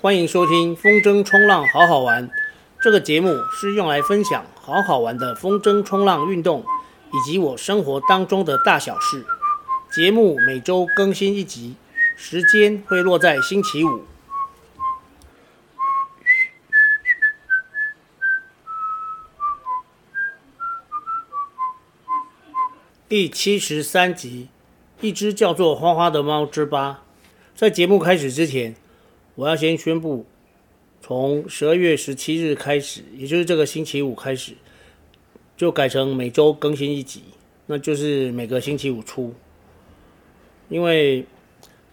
欢迎收听风筝冲浪好好玩。这个节目是用来分享好好玩的风筝冲浪运动，以及我生活当中的大小事。节目每周更新一集，时间会落在星期五。第七十三集，一只叫做花花的猫之八。在节目开始之前，我要先宣布，从十二月十七日开始，也就是这个星期五开始，就改成每周更新一集，那就是每个星期五出。因为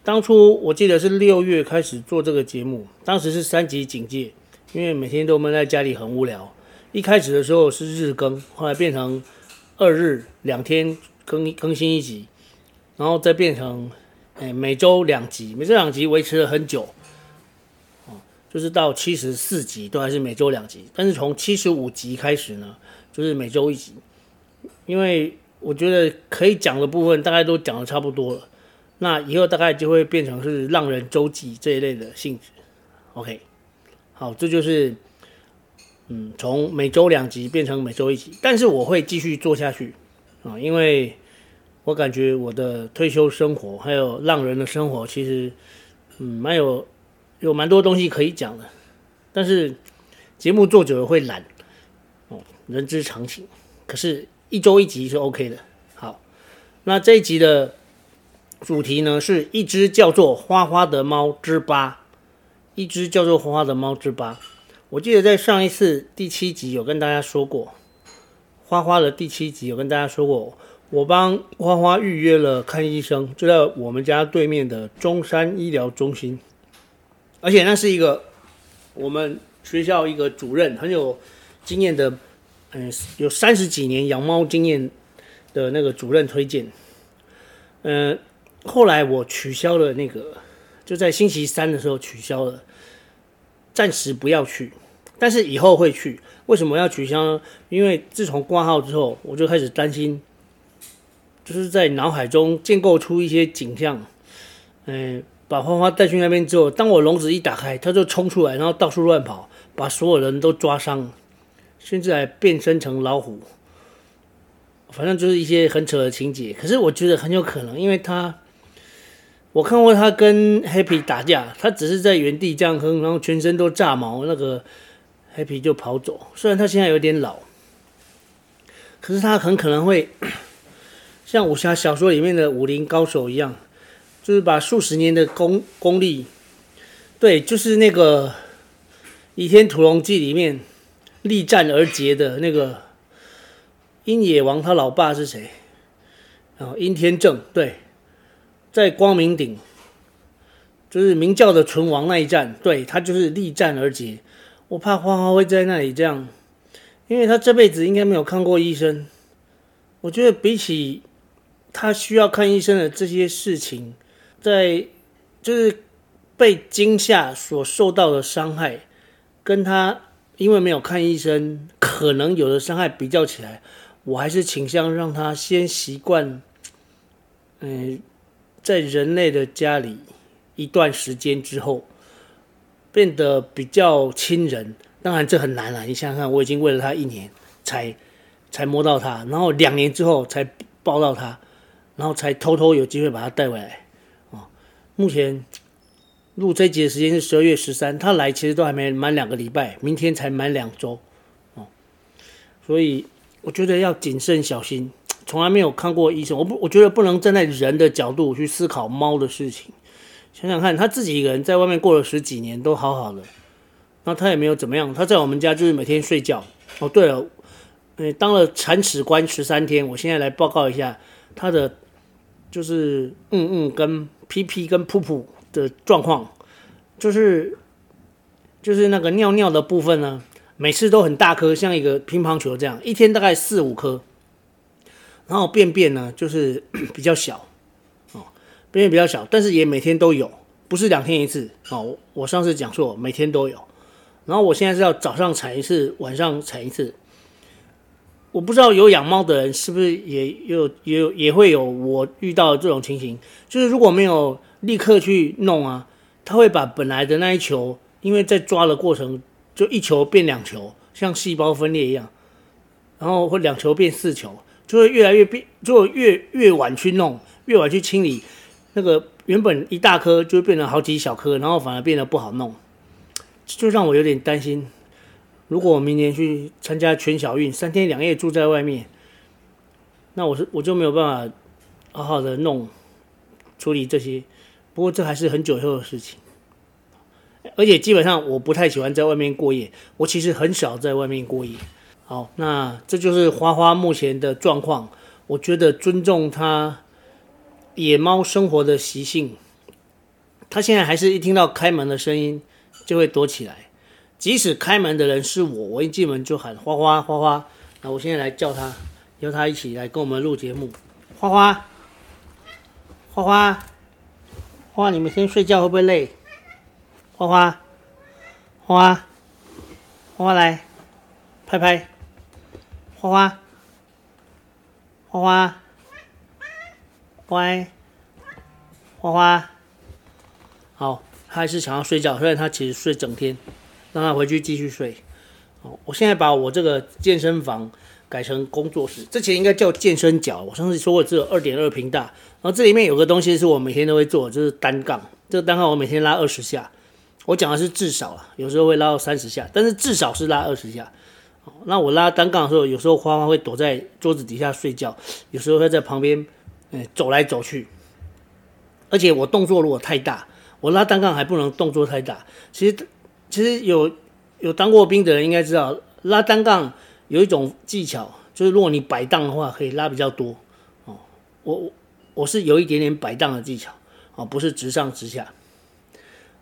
当初我记得是六月开始做这个节目，当时是三级警戒，因为每天都闷在家里很无聊。一开始的时候是日更，后来变成。二日两天更更新一集，然后再变成，哎，每周两集，每周两集维持了很久，就是到七十四集都还是每周两集，但是从七十五集开始呢，就是每周一集，因为我觉得可以讲的部分大概都讲的差不多了，那以后大概就会变成是浪人周记这一类的性质，OK，好，这就是。嗯，从每周两集变成每周一集，但是我会继续做下去啊，因为我感觉我的退休生活还有浪人的生活，其实嗯蛮有有蛮多东西可以讲的，但是节目做久了会懒哦，人之常情。可是，一周一集是 OK 的。好，那这一集的主题呢，是一只叫做花花的猫之八，一只叫做花花的猫之八。我记得在上一次第七集有跟大家说过，花花的第七集有跟大家说过，我帮花花预约了看医生，就在我们家对面的中山医疗中心，而且那是一个我们学校一个主任很有经验的，嗯，有三十几年养猫经验的那个主任推荐，嗯，后来我取消了那个，就在星期三的时候取消了。暂时不要去，但是以后会去。为什么要取消呢？因为自从挂号之后，我就开始担心，就是在脑海中建构出一些景象。嗯，把花花带去那边之后，当我笼子一打开，它就冲出来，然后到处乱跑，把所有人都抓伤，甚至还变身成老虎。反正就是一些很扯的情节。可是我觉得很有可能，因为他。我看过他跟 Happy 打架，他只是在原地这样哼，然后全身都炸毛，那个 Happy 就跑走。虽然他现在有点老，可是他很可能会像武侠小说里面的武林高手一样，就是把数十年的功功力，对，就是那个《倚天屠龙记》里面力战而捷的那个鹰野王，他老爸是谁？然后，殷天正，对。在光明顶，就是明教的存亡那一战，对，他就是力战而捷。我怕花花会在那里这样，因为他这辈子应该没有看过医生。我觉得比起他需要看医生的这些事情，在就是被惊吓所受到的伤害，跟他因为没有看医生可能有的伤害比较起来，我还是倾向让他先习惯，嗯。在人类的家里一段时间之后，变得比较亲人。当然这很难了，你想想看，我已经喂了他一年，才才摸到他，然后两年之后才抱到他，然后才偷偷有机会把他带回来。目前录这集的时间是十二月十三，他来其实都还没满两个礼拜，明天才满两周。哦，所以我觉得要谨慎小心。从来没有看过医生，我不，我觉得不能站在人的角度去思考猫的事情。想想看，他自己一个人在外面过了十几年，都好好的，那他也没有怎么样。他在我们家就是每天睡觉。哦，对了，呃，当了铲屎官十三天，我现在来报告一下他的，就是嗯嗯跟屁屁跟噗噗的状况，就是就是那个尿尿的部分呢，每次都很大颗，像一个乒乓球这样，一天大概四五颗。然后便便呢，就是 比较小，哦，便便比较小，但是也每天都有，不是两天一次哦。我上次讲错，每天都有。然后我现在是要早上铲一次，晚上铲一次。我不知道有养猫的人是不是也有也有也会有我遇到这种情形，就是如果没有立刻去弄啊，他会把本来的那一球因为在抓的过程，就一球变两球，像细胞分裂一样，然后会两球变四球，就会越来越变，就越越晚去弄，越晚去清理，那个原本一大颗就会变成好几小颗，然后反而变得不好弄，就让我有点担心。如果我明年去参加全小运，三天两夜住在外面，那我是我就没有办法好好的弄处理这些。不过这还是很久以后的事情，而且基本上我不太喜欢在外面过夜。我其实很少在外面过夜。好，那这就是花花目前的状况。我觉得尊重它野猫生活的习性，它现在还是一听到开门的声音就会躲起来。即使开门的人是我，我一进门就喊花花花花。那我现在来叫他，邀他一起来跟我们录节目。花花，花花，花，你们先睡觉会不会累？花花，花花，花花来，拍拍。花花，花花，乖，花花。好，他还是想要睡觉，虽然他其实睡整天。让他回去继续睡。哦，我现在把我这个健身房改成工作室，之前应该叫健身角。我上次说过只有二点二平大，然后这里面有个东西是我每天都会做，就是单杠。这个单杠我每天拉二十下。我讲的是至少啊，有时候会拉到三十下，但是至少是拉二十下。那我拉单杠的时候，有时候花花会躲在桌子底下睡觉，有时候会在旁边嗯走来走去。而且我动作如果太大，我拉单杠还不能动作太大。其实。其实有有当过兵的人应该知道，拉单杠有一种技巧，就是如果你摆荡的话，可以拉比较多。哦，我我我是有一点点摆荡的技巧，哦，不是直上直下，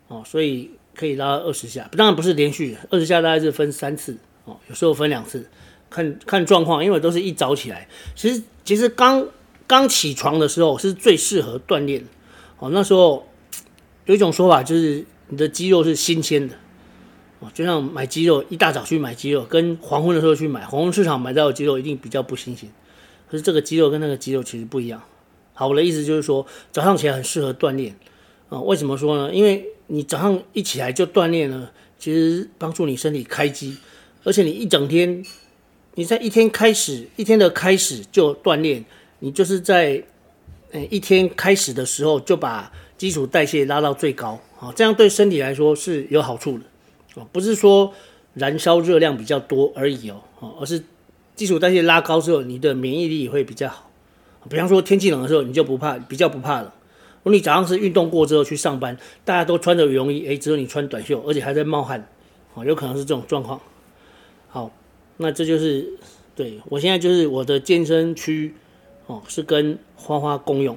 哦，所以可以拉二十下，当然不是连续，二十下大概是分三次，哦，有时候分两次，看看状况，因为都是一早起来。其实其实刚刚起床的时候是最适合锻炼，哦，那时候有一种说法就是你的肌肉是新鲜的。就像买鸡肉，一大早去买鸡肉，跟黄昏的时候去买，黄昏市场买到的鸡肉一定比较不新鲜。可是这个鸡肉跟那个鸡肉其实不一样。好，我的意思就是说，早上起来很适合锻炼啊。为什么说呢？因为你早上一起来就锻炼呢，其实帮助你身体开机，而且你一整天，你在一天开始，一天的开始就锻炼，你就是在嗯一天开始的时候就把基础代谢拉到最高啊，这样对身体来说是有好处的。不是说燃烧热量比较多而已哦，而是基础代谢拉高之后，你的免疫力也会比较好。比方说天气冷的时候，你就不怕，比较不怕冷。如果你早上是运动过之后去上班，大家都穿着羽绒衣，诶，只有你穿短袖，而且还在冒汗，哦，有可能是这种状况。好，那这就是对我现在就是我的健身区哦，是跟花花共用。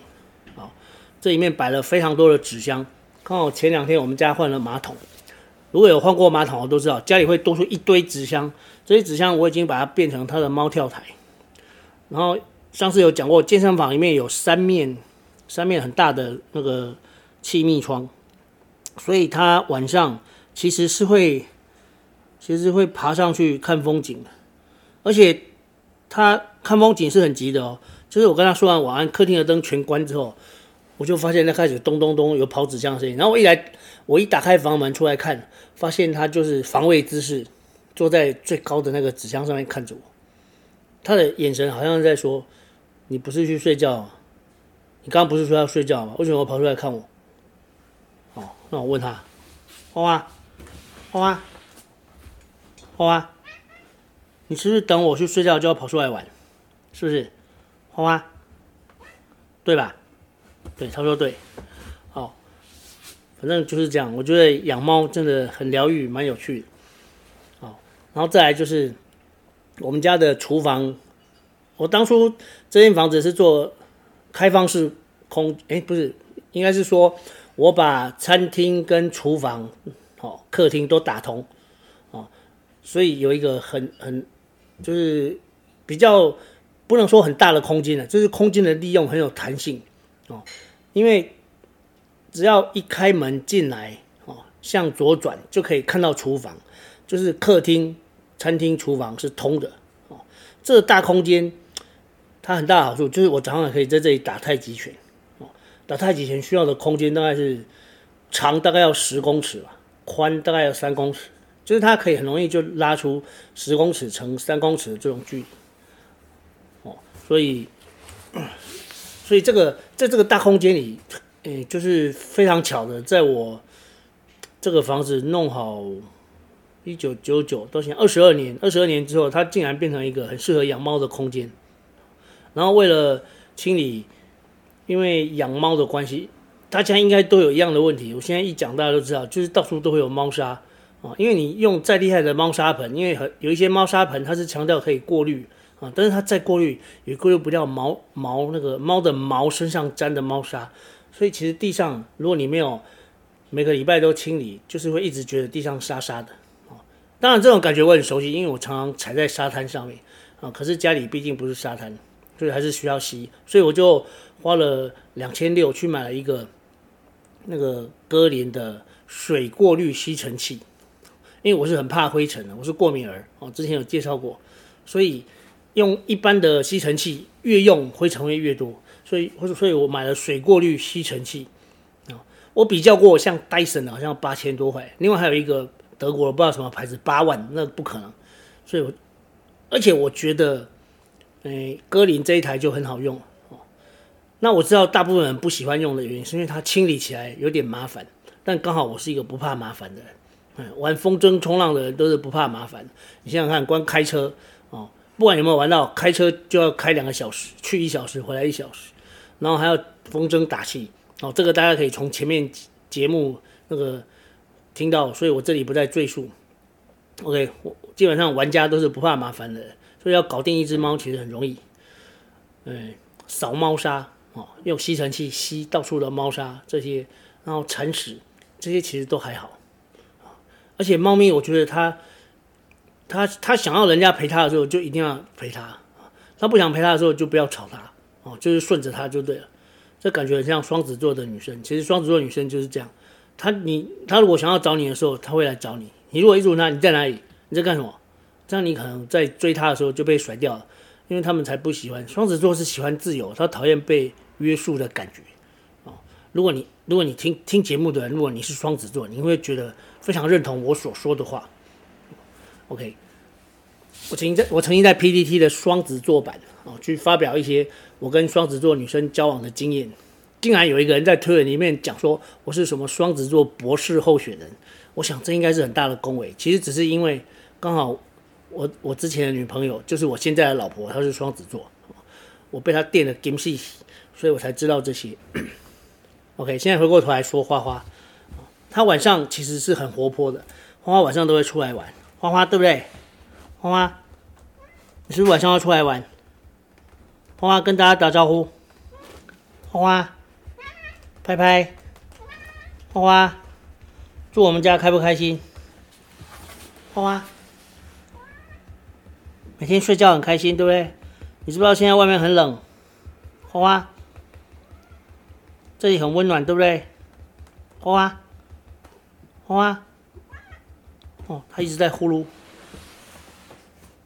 好，这里面摆了非常多的纸箱，刚好前两天我们家换了马桶。如果有换过马桶，我都知道家里会多出一堆纸箱。这些纸箱我已经把它变成它的猫跳台。然后上次有讲过，健身房里面有三面三面很大的那个气密窗，所以它晚上其实是会其实会爬上去看风景的。而且它看风景是很急的哦，就是我跟他说完晚安，客厅的灯全关之后，我就发现它开始咚咚咚有跑纸箱的声音。然后我一来。我一打开房门出来看，发现他就是防卫姿势，坐在最高的那个纸箱上面看着我。他的眼神好像在说：“你不是去睡觉？你刚刚不是说要睡觉吗？为什么我跑出来看我？”哦，那我问他：“花花，花花，花花，你是不是等我去睡觉就要跑出来玩？是不是？花花，对吧？对，他说对。”好反正就是这样，我觉得养猫真的很疗愈，蛮有趣的。好，然后再来就是我们家的厨房。我当初这间房子是做开放式空，哎，不是，应该是说我把餐厅跟厨房、好客厅都打通，哦，所以有一个很很就是比较不能说很大的空间了，就是空间的利用很有弹性哦，因为。只要一开门进来，哦，向左转就可以看到厨房，就是客厅、餐厅、厨房是通的，哦，这个大空间它很大的好处就是我早上可以在这里打太极拳，哦，打太极拳需要的空间大概是长大概要十公尺吧，宽大概要三公尺，就是它可以很容易就拉出十公尺乘三公尺的这种距离。哦，所以，所以这个在这个大空间里，诶，就是非常巧的，在我这个房子弄好一九九九到现在二十二年，二十二年之后，它竟然变成一个很适合养猫的空间。然后为了清理，因为养猫的关系。大家应该都有一样的问题，我现在一讲，大家都知道，就是到处都会有猫砂啊。因为你用再厉害的猫砂盆，因为很有一些猫砂盆，它是强调可以过滤啊，但是它再过滤也过滤不掉毛毛那个猫的毛身上沾的猫砂，所以其实地上如果你没有每个礼拜都清理，就是会一直觉得地上沙沙的啊。当然这种感觉我很熟悉，因为我常常踩在沙滩上面啊。可是家里毕竟不是沙滩，所以还是需要吸，所以我就花了两千六去买了一个。那个歌林的水过滤吸尘器，因为我是很怕灰尘的，我是过敏儿哦，之前有介绍过，所以用一般的吸尘器越用灰尘会越多，所以所以我买了水过滤吸尘器啊，我比较过像戴森的好像八千多块，另外还有一个德国的不知道什么牌子八万，那不可能，所以我而且我觉得，哎，歌林这一台就很好用。那我知道大部分人不喜欢用的原因，是因为它清理起来有点麻烦。但刚好我是一个不怕麻烦的人，嗯，玩风筝冲浪的人都是不怕麻烦。你想想看，光开车，不管有没有玩到，开车就要开两个小时，去一小时，回来一小时，然后还要风筝打气哦，这个大家可以从前面节目那个听到，所以我这里不再赘述。OK，我基本上玩家都是不怕麻烦的，所以要搞定一只猫其实很容易。嗯，扫猫砂。哦，用吸尘器吸到处的猫砂这些，然后铲屎这些其实都还好，而且猫咪我觉得它，他他想要人家陪他的时候就一定要陪他；他不想陪他的时候就不要吵他，哦，就是顺着他就对了。这感觉很像双子座的女生，其实双子座女生就是这样，她你她如果想要找你的时候，她会来找你。你如果一直问她你在哪里，你在干什么，这样你可能在追她的时候就被甩掉了，因为他们才不喜欢。双子座是喜欢自由，他讨厌被。约束的感觉，哦，如果你如果你听听节目的人，如果你是双子座，你会觉得非常认同我所说的话。OK，我曾经在我曾经在 PTT 的双子座版啊，去发表一些我跟双子座女生交往的经验，竟然有一个人在推文里面讲说我是什么双子座博士候选人，我想这应该是很大的恭维，其实只是因为刚好我我之前的女朋友就是我现在的老婆，她是双子座，我被她电了金细。所以我才知道这些。OK，现在回过头来说花花，她晚上其实是很活泼的。花花晚上都会出来玩，花花对不对？花花，你是不是晚上要出来玩？花花跟大家打招呼。花花，拍拍。花花，住我们家开不开心？花花，每天睡觉很开心，对不对？你知不知道现在外面很冷？花花。这里很温暖，对不对？花花，花花，哦，他一直在呼噜。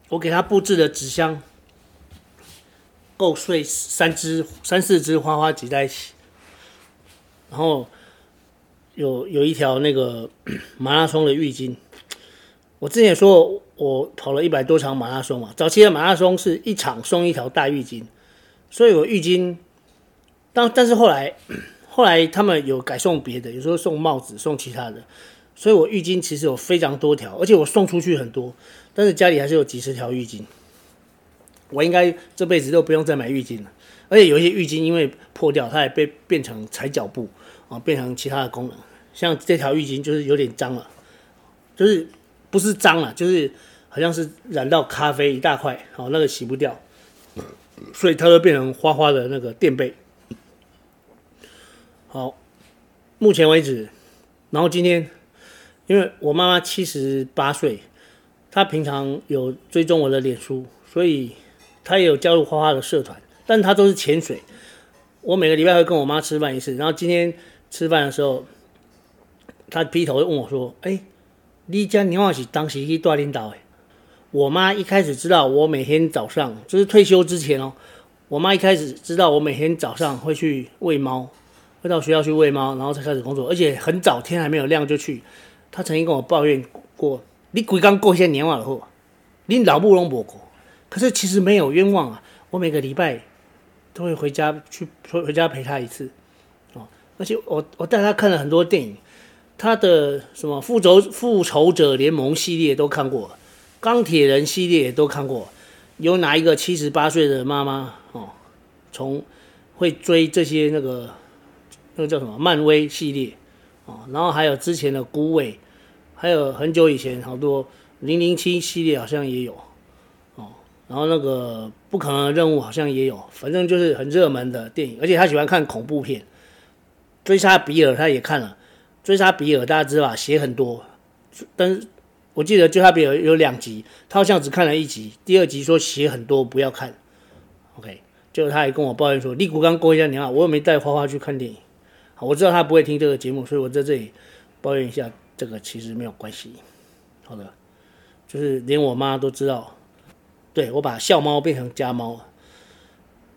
我给他布置的纸箱，够睡三只、三四只花花挤在一起。然后有有一条那个 马拉松的浴巾。我之前说我跑了一百多场马拉松嘛，早期的马拉松是一场送一条大浴巾，所以我浴巾。但但是后来，后来他们有改送别的，有时候送帽子，送其他的，所以我浴巾其实有非常多条，而且我送出去很多，但是家里还是有几十条浴巾。我应该这辈子都不用再买浴巾了，而且有一些浴巾因为破掉，它也被变成踩脚布啊，变成其他的功能。像这条浴巾就是有点脏了，就是不是脏了，就是好像是染到咖啡一大块，好，那个洗不掉，所以它就变成花花的那个垫背。好，目前为止，然后今天，因为我妈妈七十八岁，她平常有追踪我的脸书，所以她也有加入花花的社团，但她都是潜水。我每个礼拜会跟我妈吃饭一次，然后今天吃饭的时候，她劈头就问我说：“哎，你家你好是当时去带领导诶？”我妈一开始知道我每天早上，就是退休之前哦，我妈一开始知道我每天早上会去喂猫。会到学校去喂猫，然后才开始工作，而且很早，天还没有亮就去，他曾经跟我抱怨过：“你鬼刚过些年了后，你老母拢无过。”可是其实没有冤枉啊，我每个礼拜都会回家去回回家陪他一次哦，而且我我带他看了很多电影，他的什么复仇复仇者联盟系列都看过，钢铁人系列也都看过。有哪一个七十八岁的妈妈哦，从会追这些那个那个叫什么漫威系列哦，然后还有之前的孤味，还有很久以前好多零零七系列好像也有哦，然后那个不可能的任务好像也有，反正就是很热门的电影，而且他喜欢看恐怖片，追杀比尔他也看了，追杀比尔大家知道吧，血很多，但是。我记得追杀比尔有两集，他好像只看了一集，第二集说血很多不要看，OK，就他还跟我抱怨说，立谷刚过一下年啊，我又没带花花去看电影，我知道他不会听这个节目，所以我在这里抱怨一下，这个其实没有关系，好的，就是连我妈都知道，对，我把笑猫变成家猫，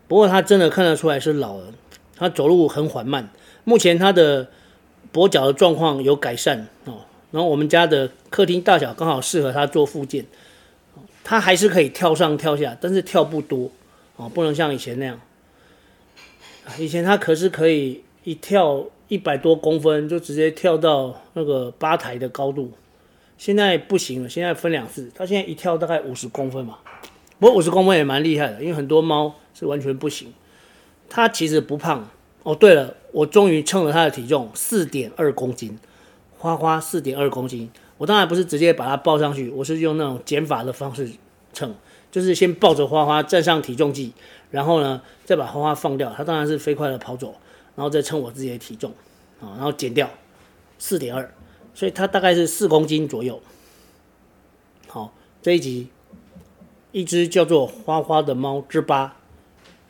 不过他真的看得出来是老了，他走路很缓慢，目前他的跛脚的状况有改善哦。然后我们家的客厅大小刚好适合他做复健，他还是可以跳上跳下，但是跳不多哦，不能像以前那样。以前他可是可以一跳一百多公分就直接跳到那个吧台的高度，现在不行了，现在分两次，他现在一跳大概五十公分嘛，不过五十公分也蛮厉害的，因为很多猫是完全不行。他其实不胖。哦，对了，我终于称了他的体重，四点二公斤。花花四点二公斤，我当然不是直接把它抱上去，我是用那种减法的方式称，就是先抱着花花站上体重计，然后呢再把花花放掉，它当然是飞快的跑走，然后再称我自己的体重啊，然后减掉四点二，所以它大概是四公斤左右。好，这一集一只叫做花花的猫之八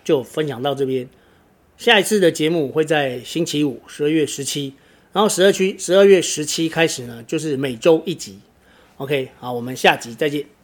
就分享到这边，下一次的节目会在星期五十二月十七。然后十二区十二月十七开始呢，就是每周一集。OK，好，我们下集再见。